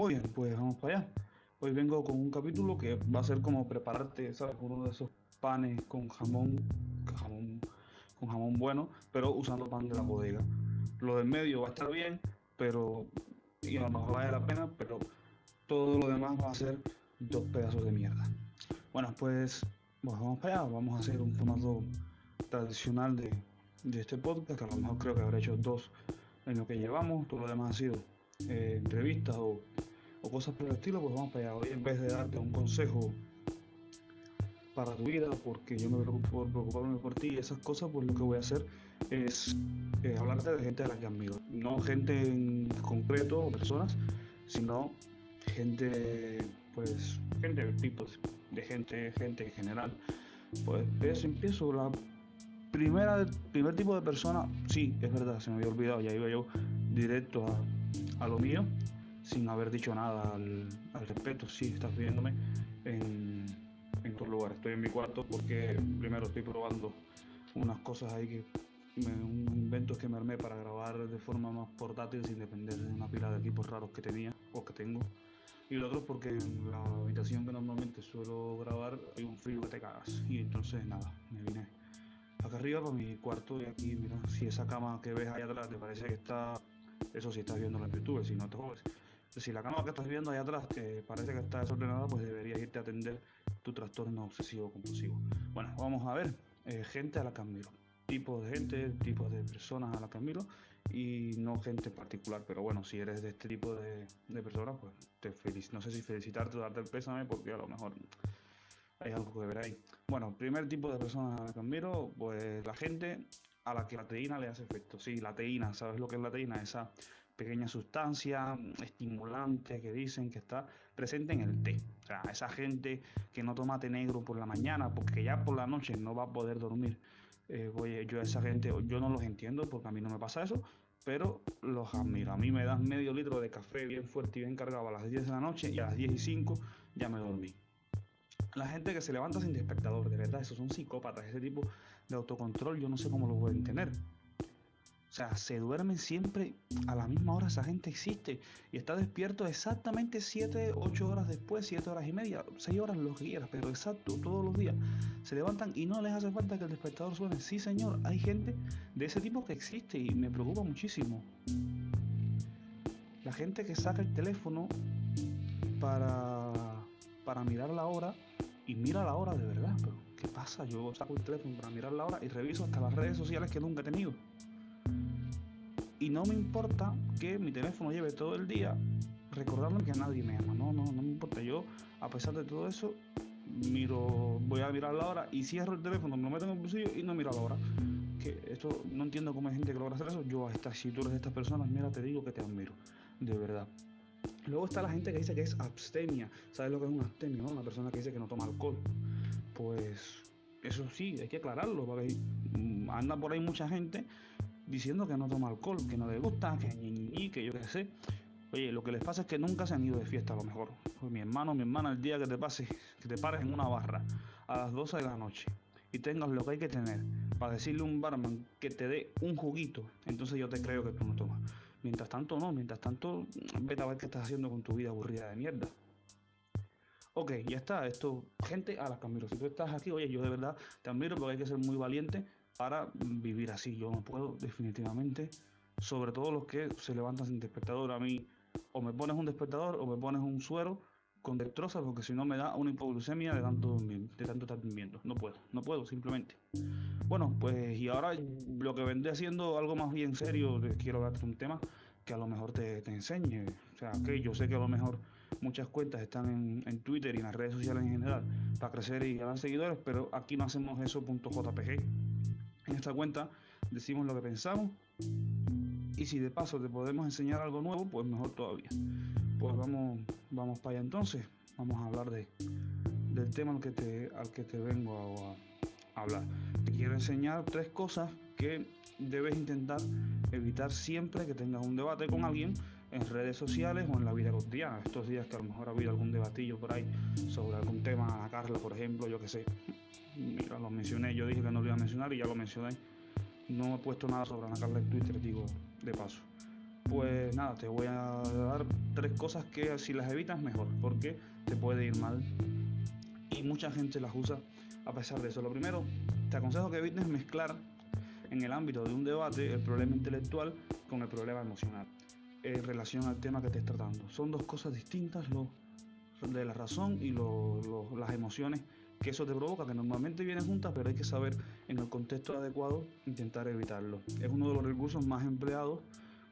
Muy bien, pues vamos para allá. Hoy vengo con un capítulo que va a ser como prepararte, ¿sabes? Uno de esos panes con jamón, jamón con jamón bueno, pero usando pan de la bodega. Lo del medio va a estar bien, pero y a lo mejor vale la pena, pero todo lo demás va a ser dos pedazos de mierda. Bueno, pues, vamos para allá, vamos a hacer un formato tradicional de, de este podcast, que a lo mejor creo que habré hecho dos en lo que llevamos, todo lo demás ha sido eh, entrevistas o, o, cosas por el estilo, pues vamos para allá. Hoy en vez de darte un consejo para tu vida, porque yo me preocupo por preocuparme por ti y esas cosas, pues lo que voy a hacer es eh, hablarte de gente a la que admiro. No gente en concreto o personas, sino gente, pues, gente de tipos, de gente, gente en general. Pues eso empiezo. La primera, primer tipo de persona, sí, es verdad, se me había olvidado, ya iba yo directo a, a lo mío, sin haber dicho nada al, al respecto. Sí, estás viéndome en, en tu lugar. Estoy en mi cuarto porque primero estoy probando unas cosas ahí que me, un invento que me armé para grabar de forma más portátil sin depender de una pila de equipos raros que tenía o que tengo. Y lo otro porque en la habitación que normalmente suelo grabar hay un frío que te cagas. Y entonces nada, me vine acá arriba para mi cuarto y aquí, mira, si esa cama que ves ahí atrás te parece que está, eso si estás viendo en YouTube, si no te jodes. Si la cama que estás viendo ahí atrás que parece que está desordenada, pues deberías irte a atender tu trastorno obsesivo compulsivo. Bueno, vamos a ver, eh, gente a la que admiro. Tipos de gente, tipos de personas a la que admiro y no gente en particular. Pero bueno, si eres de este tipo de, de personas, pues te feliz. No sé si felicitarte o darte el pésame porque a lo mejor hay algo que ver ahí. Bueno, primer tipo de personas a la que admiro, pues la gente a la que la teína le hace efecto. Sí, la teína, ¿sabes lo que es la teína? Esa pequeña sustancia estimulante que dicen que está presente en el té. O sea, esa gente que no toma té negro por la mañana porque ya por la noche no va a poder dormir. Eh, voy, yo a esa gente, yo no los entiendo porque a mí no me pasa eso, pero los admiro. A mí me das medio litro de café bien fuerte y bien cargado a las 10 de la noche y a las 10 y 5 ya me dormí. La gente que se levanta sin despertador, de verdad, esos son psicópatas. Ese tipo de autocontrol yo no sé cómo lo pueden tener. O sea, se duermen siempre a la misma hora, esa gente existe y está despierto exactamente 7, 8 horas después, 7 horas y media, 6 horas lo que quieras, pero exacto, todos los días. Se levantan y no les hace falta que el despertador suene. Sí, señor, hay gente de ese tipo que existe y me preocupa muchísimo. La gente que saca el teléfono para, para mirar la hora y mira la hora de verdad, pero ¿qué pasa? Yo saco el teléfono para mirar la hora y reviso hasta las redes sociales que nunca he tenido. Y no me importa que mi teléfono lleve todo el día recordándome que nadie me ama. No, no, no me importa. Yo, a pesar de todo eso, miro, voy a mirar la hora y cierro el teléfono, me lo meto en el bolsillo y no miro la hora. Que esto no entiendo cómo hay gente que logra hacer eso. Yo a estas, eres de estas personas, mira, te digo que te admiro. De verdad. Luego está la gente que dice que es abstemia. ¿Sabes lo que es un abstemio? No? Una persona que dice que no toma alcohol. Pues eso sí, hay que aclararlo, porque anda por ahí mucha gente diciendo que no toma alcohol, que no le gusta, que ni, que yo qué sé. Oye, lo que les pasa es que nunca se han ido de fiesta a lo mejor. Pues mi hermano, mi hermana, el día que te pase, que te pares en una barra a las 12 de la noche y tengas lo que hay que tener para decirle a un barman que te dé un juguito, entonces yo te creo que tú no tomas. Mientras tanto, no, mientras tanto, vete a ver qué estás haciendo con tu vida aburrida de mierda. Ok, ya está, esto, gente a la que Si tú estás aquí, oye, yo de verdad te admiro porque hay que ser muy valiente para vivir así. Yo no puedo, definitivamente, sobre todo los que se levantan sin despertador. A mí, o me pones un despertador o me pones un suero con destroza, porque si no me da una hipoglucemia de tanto, de tanto estar durmiendo. No puedo, no puedo, simplemente. Bueno, pues y ahora lo que vendré haciendo algo más bien serio, quiero darte un tema que a lo mejor te, enseñe. O sea, que yo sé que a lo mejor muchas cuentas están en, en, Twitter y en las redes sociales en general para crecer y ganar seguidores, pero aquí no hacemos eso .jpg. En esta cuenta decimos lo que pensamos y si de paso te podemos enseñar algo nuevo, pues mejor todavía. Pues vamos, vamos para allá entonces. Vamos a hablar de, del tema al que te, al que te vengo a, hablar. Te quiero enseñar tres cosas que debes intentar evitar siempre que tengas un debate con alguien en redes sociales o en la vida cotidiana. Estos días que a lo mejor ha habido algún debatillo por ahí sobre algún tema, Carla, por ejemplo, yo que sé. Mira, lo mencioné, yo dije que no lo iba a mencionar y ya lo mencioné. No he puesto nada sobre Ana Carla en Twitter, digo, de paso. pues nada, te voy a dar tres cosas que si las evitas mejor, porque te puede ir mal. Y mucha gente las usa a pesar de eso. Lo primero, te aconsejo que evites mezclar en el ámbito de un debate el problema intelectual con el problema emocional en relación al tema que estés tratando. Son dos cosas distintas, lo de la razón y las emociones que eso te provoca, que normalmente vienen juntas, pero hay que saber en el contexto adecuado intentar evitarlo. Es uno de los recursos más empleados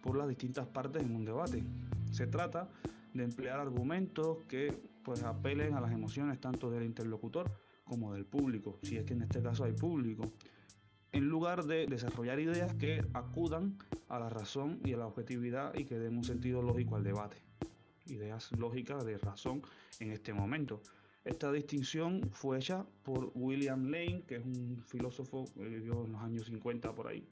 por las distintas partes en un debate. Se trata de emplear argumentos que pues apelen a las emociones tanto del interlocutor como del público, si es que en este caso hay público, en lugar de desarrollar ideas que acudan a la razón y a la objetividad y que den un sentido lógico al debate. Ideas lógicas de razón en este momento. Esta distinción fue hecha por William Lane, que es un filósofo que vivió en los años 50 por ahí.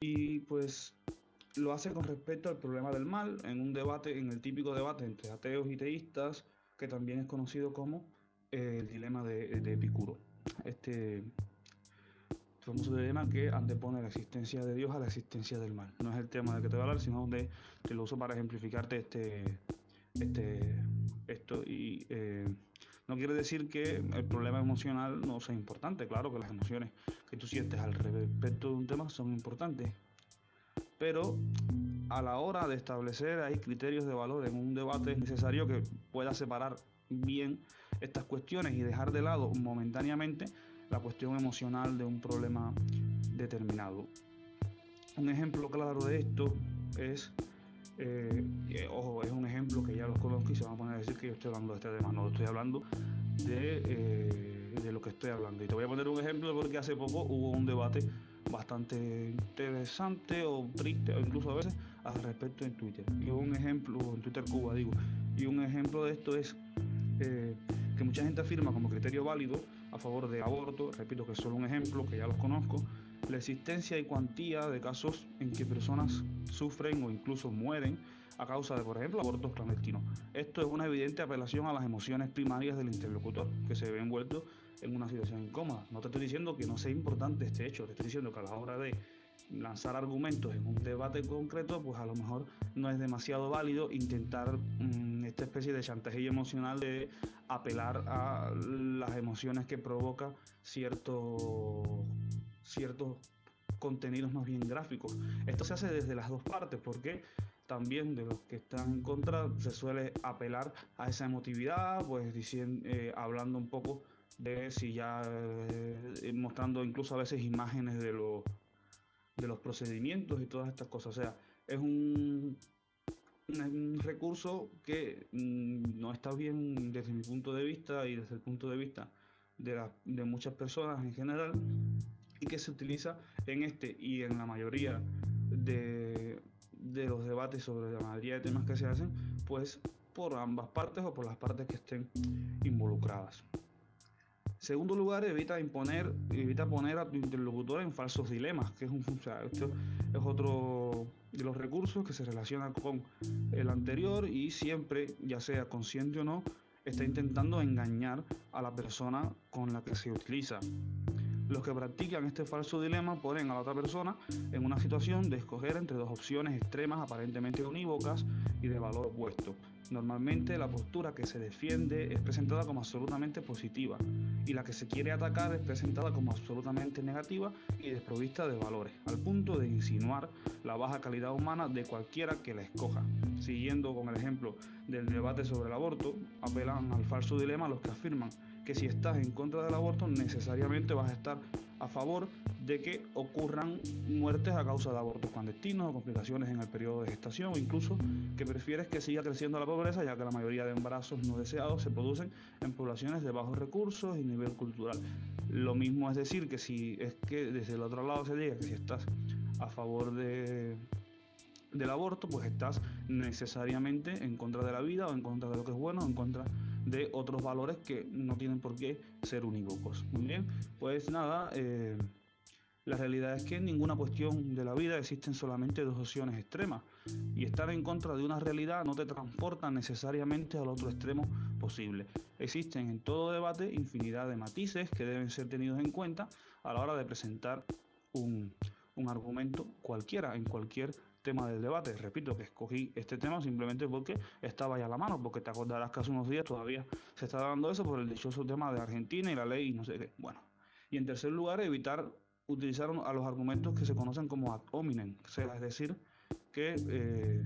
Y pues lo hace con respecto al problema del mal en un debate, en el típico debate entre ateos y teístas, que también es conocido como eh, el dilema de, de Epicuro. Este famoso dilema que antepone la existencia de Dios a la existencia del mal. No es el tema del que te voy a hablar, sino de que lo uso para ejemplificarte este, este, esto. Y eh, no quiere decir que el problema emocional no sea importante. Claro que las emociones que tú sientes al respecto de un tema son importantes. Pero a la hora de establecer ahí criterios de valor en un debate es necesario que pueda separar bien estas cuestiones y dejar de lado momentáneamente la cuestión emocional de un problema determinado. Un ejemplo claro de esto es, eh, ojo, es un ejemplo estoy hablando de este tema, no, estoy hablando de, eh, de lo que estoy hablando. Y te voy a poner un ejemplo porque hace poco hubo un debate bastante interesante o triste, o incluso a veces al respecto en Twitter. Y un ejemplo, en Twitter Cuba digo, y un ejemplo de esto es eh, que mucha gente afirma como criterio válido a favor de aborto, repito que es solo un ejemplo, que ya los conozco, la existencia y cuantía de casos en que personas sufren o incluso mueren a causa de, por ejemplo, abortos clandestinos. Esto es una evidente apelación a las emociones primarias del interlocutor, que se ve envuelto en una situación incómoda. No te estoy diciendo que no sea importante este hecho, te estoy diciendo que a la hora de lanzar argumentos en un debate concreto, pues a lo mejor no es demasiado válido intentar mm, esta especie de chantaje emocional de apelar a las emociones que provoca cierto, ciertos contenidos más bien gráficos. Esto se hace desde las dos partes, porque también de los que están en contra se suele apelar a esa emotividad, pues diciendo, eh, hablando un poco de si ya eh, mostrando incluso a veces imágenes de los de los procedimientos y todas estas cosas. O sea, es un, un recurso que mm, no está bien desde mi punto de vista y desde el punto de vista de, de muchas personas en general que se utiliza en este y en la mayoría de, de los debates sobre la mayoría de temas que se hacen, pues por ambas partes o por las partes que estén involucradas. Segundo lugar, evita imponer, evita poner a tu interlocutor en falsos dilemas, que es un, esto es otro de los recursos que se relaciona con el anterior y siempre, ya sea consciente o no, está intentando engañar a la persona con la que se utiliza. Los que practican este falso dilema ponen a la otra persona en una situación de escoger entre dos opciones extremas aparentemente unívocas y de valor opuesto. Normalmente la postura que se defiende es presentada como absolutamente positiva y la que se quiere atacar es presentada como absolutamente negativa y desprovista de valores, al punto de insinuar la baja calidad humana de cualquiera que la escoja. Siguiendo con el ejemplo del debate sobre el aborto, apelan al falso dilema los que afirman que si estás en contra del aborto necesariamente vas a estar a favor de que ocurran muertes a causa de abortos clandestinos o complicaciones en el periodo de gestación o incluso que prefieres que siga creciendo la pobreza ya que la mayoría de embarazos no deseados se producen en poblaciones de bajos recursos y nivel cultural. Lo mismo es decir que si es que desde el otro lado se diga que si estás a favor de del aborto, pues estás necesariamente en contra de la vida o en contra de lo que es bueno o en contra de otros valores que no tienen por qué ser unívocos. Muy bien, pues nada, eh, la realidad es que en ninguna cuestión de la vida existen solamente dos opciones extremas y estar en contra de una realidad no te transporta necesariamente al otro extremo posible. Existen en todo debate infinidad de matices que deben ser tenidos en cuenta a la hora de presentar un, un argumento cualquiera en cualquier tema del debate. Repito que escogí este tema simplemente porque estaba ya a la mano, porque te acordarás que hace unos días todavía se está dando eso por el dichoso tema de Argentina y la ley y no sé qué. Bueno, y en tercer lugar, evitar utilizar a los argumentos que se conocen como ad hominem, es decir, que eh,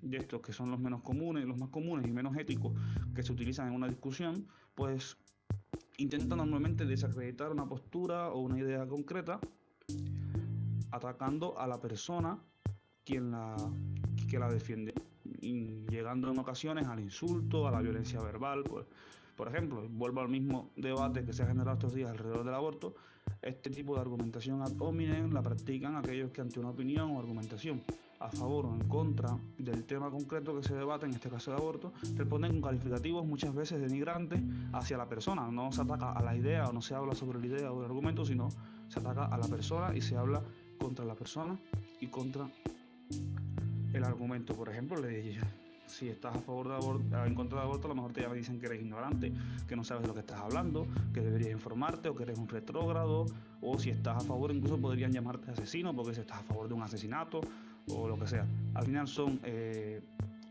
de estos que son los menos comunes, los más comunes y menos éticos que se utilizan en una discusión, pues intentan normalmente desacreditar una postura o una idea concreta atacando a la persona quien la, que la defiende, y llegando en ocasiones al insulto, a la violencia verbal. Pues, por ejemplo, vuelvo al mismo debate que se ha generado estos días alrededor del aborto, este tipo de argumentación ad hominem la practican aquellos que ante una opinión o argumentación a favor o en contra del tema concreto que se debate, en este caso de aborto, responden con calificativos muchas veces denigrantes hacia la persona. No se ataca a la idea o no se habla sobre la idea o el argumento, sino se ataca a la persona y se habla contra la persona y contra el argumento. Por ejemplo, le dije, si estás a favor de aborto, en contra de aborto, a lo mejor te dicen que eres ignorante, que no sabes de lo que estás hablando, que deberías informarte o que eres un retrógrado, o si estás a favor, incluso podrían llamarte asesino porque si estás a favor de un asesinato o lo que sea. Al final son eh,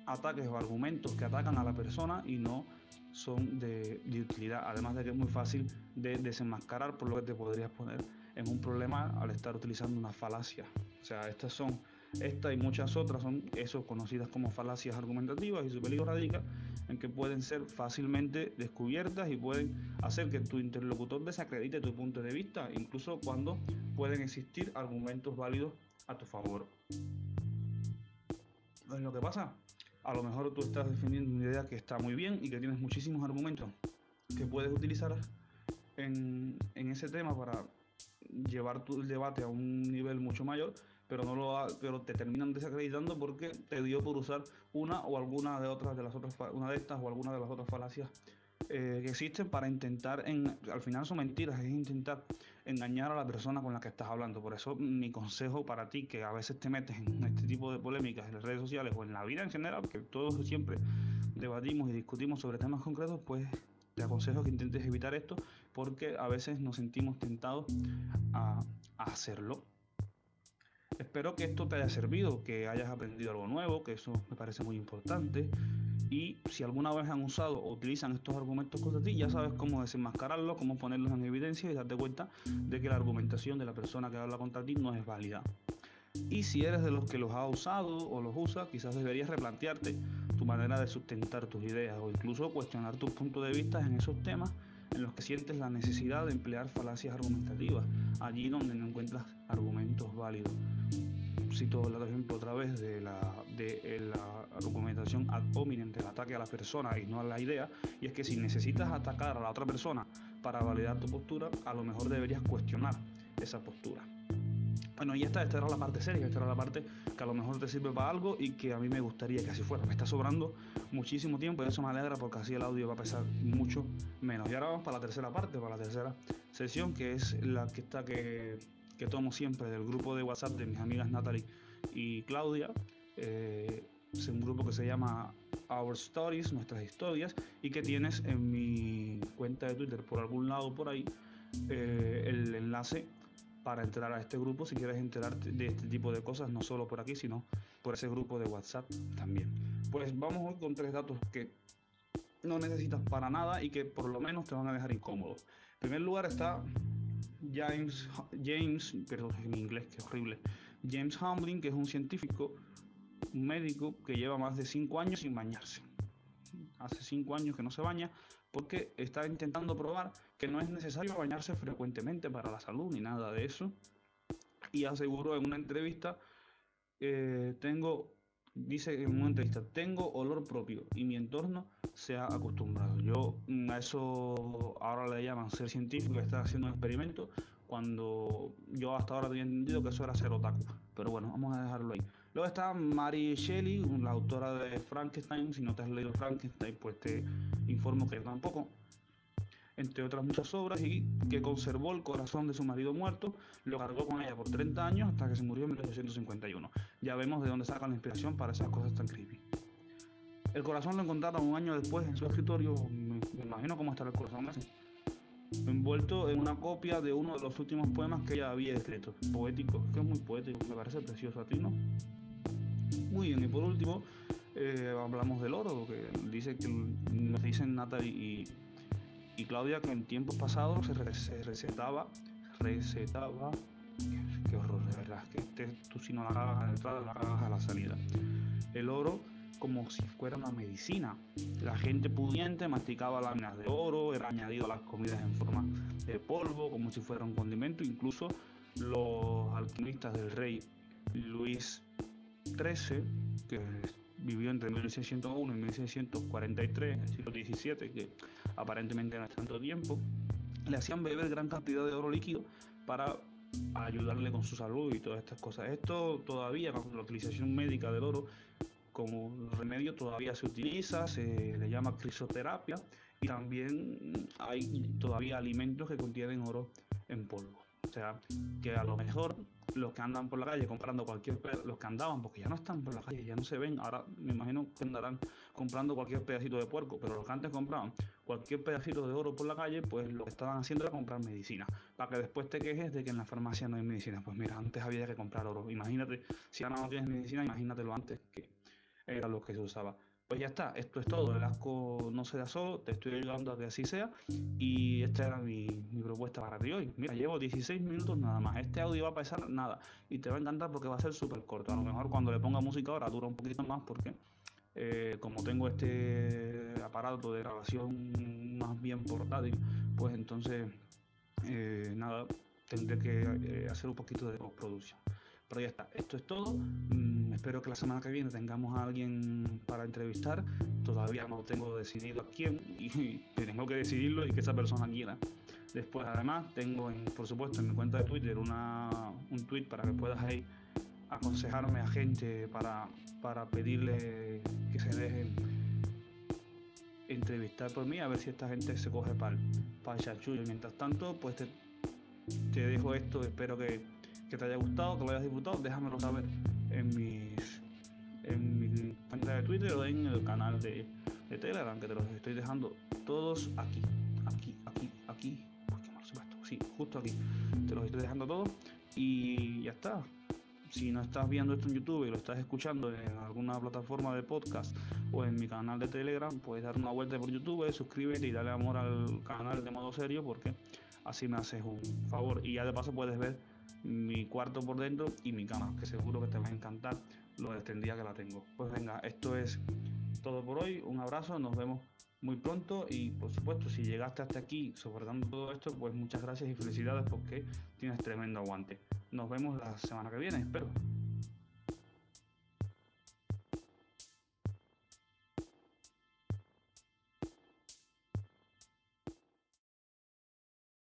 ataques o argumentos que atacan a la persona y no son de, de, utilidad, además de que es muy fácil de desenmascarar por lo que te podrías poner en un problema al estar utilizando una falacia. O sea, estas son esta y muchas otras son eso conocidas como falacias argumentativas y su peligro radica en que pueden ser fácilmente descubiertas y pueden hacer que tu interlocutor desacredite tu punto de vista, incluso cuando pueden existir argumentos válidos a tu favor. Lo que pasa. A lo mejor tú estás defendiendo una idea que está muy bien y que tienes muchísimos argumentos que puedes utilizar en, en ese tema para llevar tu debate a un nivel mucho mayor pero no lo pero te terminan desacreditando porque te dio por usar una o alguna de otras de las otras una de estas o alguna de las otras falacias eh, que existen para intentar en, al final son mentiras es intentar engañar a la persona con la que estás hablando. Por eso mi consejo para ti que a veces te metes en este tipo de polémicas en las redes sociales o en la vida en general que todos siempre debatimos y discutimos sobre temas concretos pues te aconsejo que intentes evitar esto porque a veces nos sentimos tentados a hacerlo Espero que esto te haya servido, que hayas aprendido algo nuevo, que eso me parece muy importante. Y si alguna vez han usado o utilizan estos argumentos contra ti, ya sabes cómo desenmascararlos, cómo ponerlos en evidencia y darte cuenta de que la argumentación de la persona que habla contra ti no es válida. Y si eres de los que los ha usado o los usa, quizás deberías replantearte tu manera de sustentar tus ideas o incluso cuestionar tus puntos de vista en esos temas en los que sientes la necesidad de emplear falacias argumentativas, allí donde no encuentras argumentos válidos cito el ejemplo otra vez de la, de eh, la argumentación ad hominem del ataque a la persona y no a la idea, y es que si necesitas atacar a la otra persona para validar tu postura, a lo mejor deberías cuestionar esa postura. Bueno, y esta, esta era la parte seria, esta era la parte que a lo mejor te sirve para algo y que a mí me gustaría que así fuera. Me está sobrando muchísimo tiempo y eso me alegra porque así el audio va a pesar mucho menos. Y ahora vamos para la tercera parte, para la tercera sesión, que es la que está que que tomo siempre del grupo de WhatsApp de mis amigas Natalie y Claudia. Eh, es un grupo que se llama Our Stories, nuestras historias, y que tienes en mi cuenta de Twitter por algún lado por ahí eh, el enlace para entrar a este grupo si quieres enterarte de este tipo de cosas, no solo por aquí, sino por ese grupo de WhatsApp también. Pues vamos hoy con tres datos que no necesitas para nada y que por lo menos te van a dejar incómodo. En primer lugar está James, James, perdón, en inglés, que horrible, James Hamlin, que es un científico, un médico que lleva más de 5 años sin bañarse. Hace 5 años que no se baña porque está intentando probar que no es necesario bañarse frecuentemente para la salud ni nada de eso. Y aseguró en una entrevista, eh, tengo, dice en una entrevista, tengo olor propio y mi entorno se ha acostumbrado. Yo mm, a eso ahora le llaman ser científico, está haciendo un experimento, cuando yo hasta ahora tenía entendido que eso era ser otaku. Pero bueno, vamos a dejarlo ahí. Luego está Mary Shelley, la autora de Frankenstein. Si no te has leído Frankenstein, pues te informo que tampoco. Entre otras muchas obras, y que conservó el corazón de su marido muerto, lo cargó con ella por 30 años hasta que se murió en 1951. Ya vemos de dónde saca la inspiración para esas cosas tan creepy. El corazón lo encontraron un año después en su escritorio. Me, imagino cómo estará el corazón así. envuelto en una copia de uno de los últimos poemas que ella había escrito. Poético, que es muy poético, me parece precioso a ti, ¿no? Muy bien, y por último, eh, hablamos del oro, que dice que nos dicen Nata y, y, Claudia que en tiempos pasados se, recetaba, recetaba, qué, horror, de verdad, que tú si no la cagas a la entrada, la cagas a la salida. El oro como si fuera una medicina. La gente pudiente masticaba láminas de oro, era añadido a las comidas en forma de polvo, como si fuera un condimento. Incluso los alquimistas del rey Luis XIII, que vivió entre 1601 y 1643, en el siglo XVII, que aparentemente no es tanto tiempo, le hacían beber gran cantidad de oro líquido para ayudarle con su salud y todas estas cosas. Esto todavía con la utilización médica del oro como remedio todavía se utiliza, se le llama crisoterapia y también hay todavía alimentos que contienen oro en polvo. O sea, que a lo mejor los que andan por la calle comprando cualquier los que andaban, porque ya no están por la calle, ya no se ven, ahora me imagino que andarán comprando cualquier pedacito de puerco, pero los que antes compraban cualquier pedacito de oro por la calle, pues lo que estaban haciendo era comprar medicina, para que después te quejes de que en la farmacia no hay medicina. Pues mira, antes había que comprar oro. Imagínate, si ahora no tienes medicina, imagínatelo antes que era lo que se usaba. Pues ya está, esto es todo. El asco no se da solo, te estoy ayudando a que así sea. Y esta era mi, propuesta para ti hoy. Mira, llevo 16 minutos nada más. Este audio va a pasar nada. Y te va a encantar porque va a ser súper corto. A lo mejor cuando le ponga música ahora dura un poquito más porque eh, como tengo este aparato de grabación más bien portátil, pues entonces eh, nada, tendré que eh, hacer un poquito de postproducción. Pero ya está, esto es todo. Espero que la semana que viene tengamos a alguien para entrevistar. Todavía no tengo decidido a quién y, tengo que decidirlo y que esa persona quiera. Después, además, tengo, por supuesto, en mi cuenta de Twitter una, un tweet para que puedas ahí aconsejarme a gente para, para pedirle que se dejen entrevistar por mí, a ver si esta gente se coge para el, chachullo. Mientras tanto, pues te, te dejo esto, espero que que te haya gustado, que lo hayas disfrutado, déjamelo saber en mis en mi cuenta de Twitter o en el canal de, Telegram, que te los estoy dejando todos aquí, aquí, aquí, aquí. Mal se Sí, justo aquí. Te los estoy dejando todos y ya está. Si no estás viendo esto en YouTube y lo estás escuchando en alguna plataforma de podcast o en mi canal de Telegram, puedes dar una vuelta por YouTube, suscríbete y dale amor al canal de modo serio porque así me haces un favor. Y ya de paso puedes ver mi cuarto por dentro y mi cama, que seguro que te va a encantar lo extendida que la tengo. Pues venga, esto es todo por hoy. Un abrazo, nos vemos muy pronto y por supuesto si llegaste hasta aquí soportando todo esto, pues muchas gracias y felicidades porque tienes tremendo aguante. Nos vemos la semana que viene, espero.